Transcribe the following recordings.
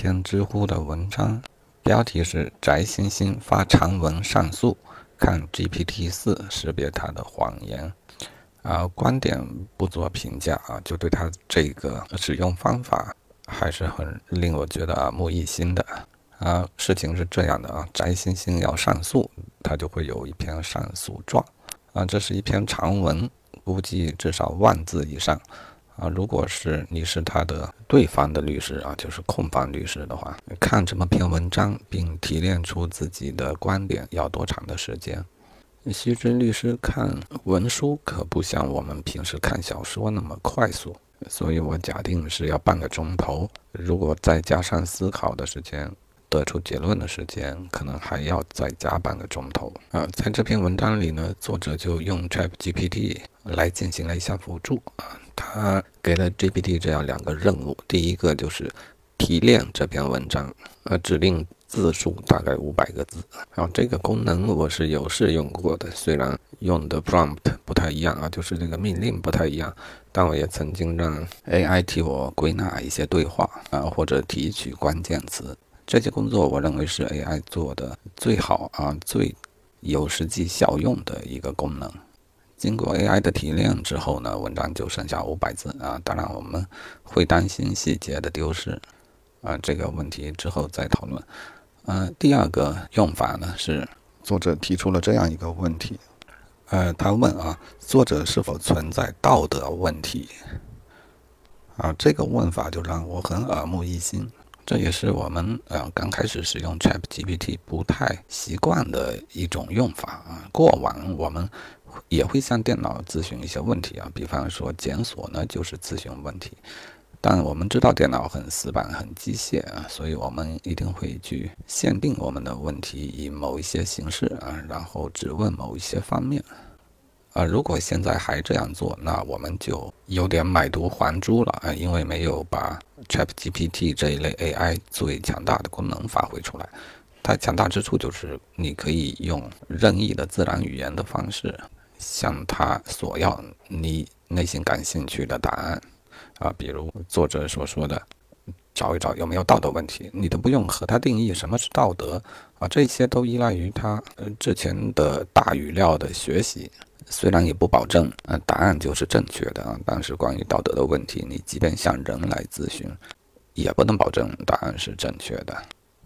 篇知乎的文章，标题是“翟星星发长文上诉，看 GPT 四识别他的谎言”。啊，观点不做评价啊，就对他这个使用方法还是很令我觉得耳目一新的。啊，事情是这样的啊，翟星星要上诉，他就会有一篇上诉状。啊，这是一篇长文，估计至少万字以上。啊，如果是你是他的对方的律师啊，就是控方律师的话，看这么篇文章并提炼出自己的观点要多长的时间？须知律师看文书可不像我们平时看小说那么快速，所以我假定是要半个钟头。如果再加上思考的时间，得出结论的时间，可能还要再加半个钟头。啊，在这篇文章里呢，作者就用 ChatGPT 来进行了一下辅助啊。他给了 GPT 这样两个任务，第一个就是提炼这篇文章，呃，指令字数大概五百个字。然后这个功能我是有试用过的，虽然用的 prompt 不太一样啊，就是这个命令不太一样，但我也曾经让 AI 替我归纳一些对话啊，或者提取关键词。这些工作我认为是 AI 做的最好啊，最有实际效用的一个功能。经过 AI 的提炼之后呢，文章就剩下五百字啊。当然，我们会担心细节的丢失啊，这个问题之后再讨论。呃，第二个用法呢是作者提出了这样一个问题，呃，他问啊，作者是否存在道德问题？啊，这个问法就让我很耳目一新。这也是我们呃刚开始使用 ChatGPT 不太习惯的一种用法啊。过往我们也会向电脑咨询一些问题啊，比方说检索呢就是咨询问题，但我们知道电脑很死板、很机械啊，所以我们一定会去限定我们的问题以某一些形式啊，然后只问某一些方面。啊，如果现在还这样做，那我们就有点买椟还珠了啊，因为没有把 ChatGPT 这一类 AI 最强大的功能发挥出来。它强大之处就是你可以用任意的自然语言的方式向他索要你内心感兴趣的答案啊，比如作者所说的，找一找有没有道德问题，你都不用和他定义什么是道德啊，这些都依赖于他呃之前的大语料的学习。虽然也不保证，呃，答案就是正确的啊，但是关于道德的问题，你即便向人来咨询，也不能保证答案是正确的。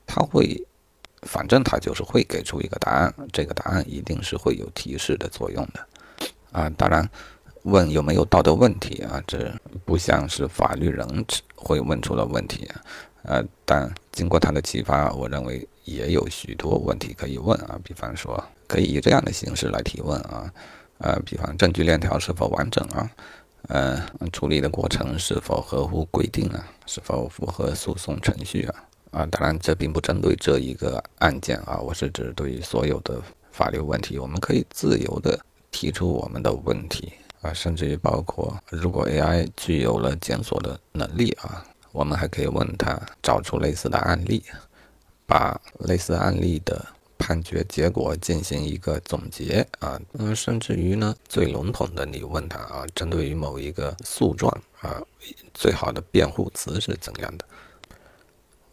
他会，反正他就是会给出一个答案，这个答案一定是会有提示的作用的。啊，当然，问有没有道德问题啊，这不像是法律人会问出的问题啊。呃，但经过他的启发，我认为也有许多问题可以问啊，比方说，可以以这样的形式来提问啊。呃，比方证据链条是否完整啊？呃，处理的过程是否合乎规定啊？是否符合诉讼程序啊？啊，当然这并不针对这一个案件啊，我是指对于所有的法律问题，我们可以自由的提出我们的问题啊，甚至于包括如果 AI 具有了检索的能力啊，我们还可以问他找出类似的案例，把类似案例的。判决结果进行一个总结啊，嗯，甚至于呢，最笼统的，你问他啊，针对于某一个诉状啊，最好的辩护词是怎样的？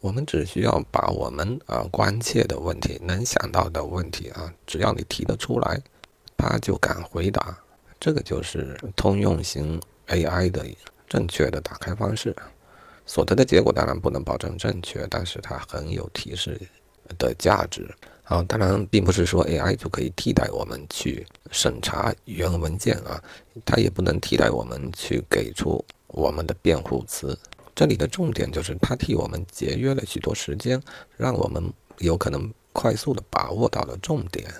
我们只需要把我们啊关切的问题、能想到的问题啊，只要你提得出来，他就敢回答。这个就是通用型 AI 的正确的打开方式。所得的结果当然不能保证正确，但是它很有提示的价值。啊，当然，并不是说 AI 就可以替代我们去审查原文件啊，它也不能替代我们去给出我们的辩护词。这里的重点就是它替我们节约了许多时间，让我们有可能快速的把握到了重点。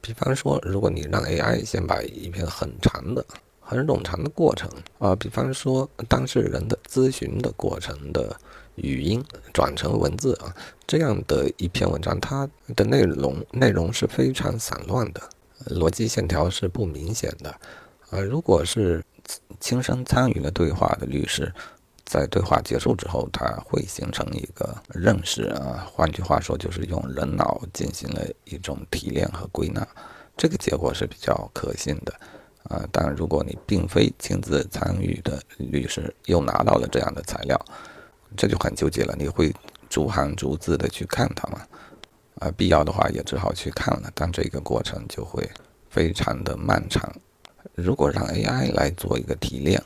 比方说，如果你让 AI 先把一篇很长的、很冗长的过程啊，比方说当事人的咨询的过程的。语音转成文字啊，这样的一篇文章，它的内容内容是非常散乱的，逻辑线条是不明显的。啊，如果是亲身参与了对话的律师，在对话结束之后，他会形成一个认识啊，换句话说，就是用人脑进行了一种提炼和归纳，这个结果是比较可信的。啊，但如果你并非亲自参与的律师，又拿到了这样的材料。这就很纠结了，你会逐行逐字的去看它嘛，啊，必要的话也只好去看了，但这个过程就会非常的漫长。如果让 AI 来做一个提炼，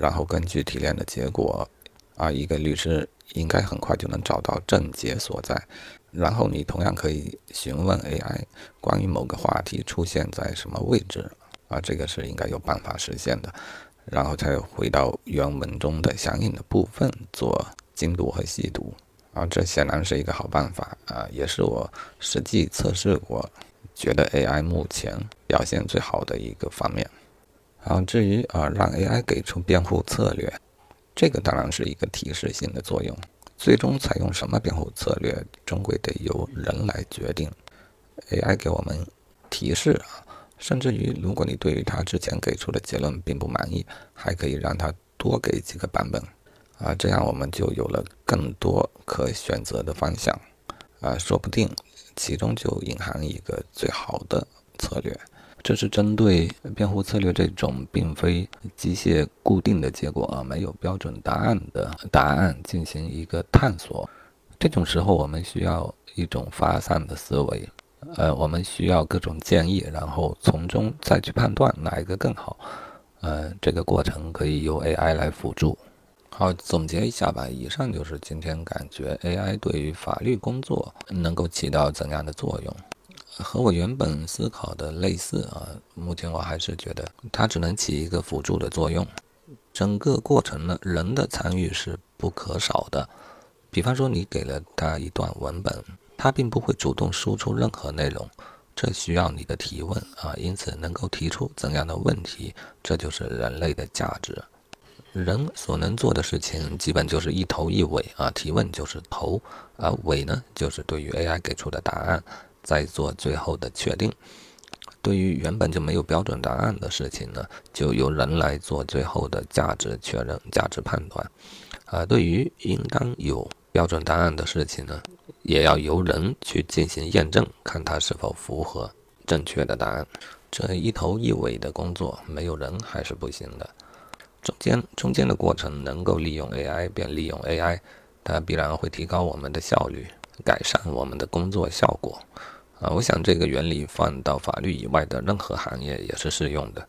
然后根据提炼的结果，啊，一个律师应该很快就能找到症结所在。然后你同样可以询问 AI 关于某个话题出现在什么位置，啊，这个是应该有办法实现的。然后再回到原文中的相应的部分做精读和细读，啊，这显然是一个好办法啊，也是我实际测试过，觉得 AI 目前表现最好的一个方面。然后至于啊，让 AI 给出辩护策略，这个当然是一个提示性的作用，最终采用什么辩护策略，终归得由人来决定。AI 给我们提示啊。甚至于，如果你对于他之前给出的结论并不满意，还可以让他多给几个版本，啊，这样我们就有了更多可选择的方向，啊，说不定其中就隐含一个最好的策略。这是针对辩护策略这种并非机械固定的结果啊，没有标准答案的答案进行一个探索。这种时候，我们需要一种发散的思维。呃，我们需要各种建议，然后从中再去判断哪一个更好。呃，这个过程可以由 AI 来辅助。好，总结一下吧。以上就是今天感觉 AI 对于法律工作能够起到怎样的作用，和我原本思考的类似啊。目前我还是觉得它只能起一个辅助的作用，整个过程呢，人的参与是不可少的。比方说，你给了他一段文本。它并不会主动输出任何内容，这需要你的提问啊。因此，能够提出怎样的问题，这就是人类的价值。人所能做的事情，基本就是一头一尾啊。提问就是头，而尾呢，就是对于 AI 给出的答案，再做最后的确定。对于原本就没有标准答案的事情呢，就由人来做最后的价值确认、价值判断。啊，对于应当有标准答案的事情呢？也要由人去进行验证，看它是否符合正确的答案。这一头一尾的工作，没有人还是不行的。中间中间的过程能够利用 AI，便利用 AI，它必然会提高我们的效率，改善我们的工作效果。啊，我想这个原理放到法律以外的任何行业也是适用的。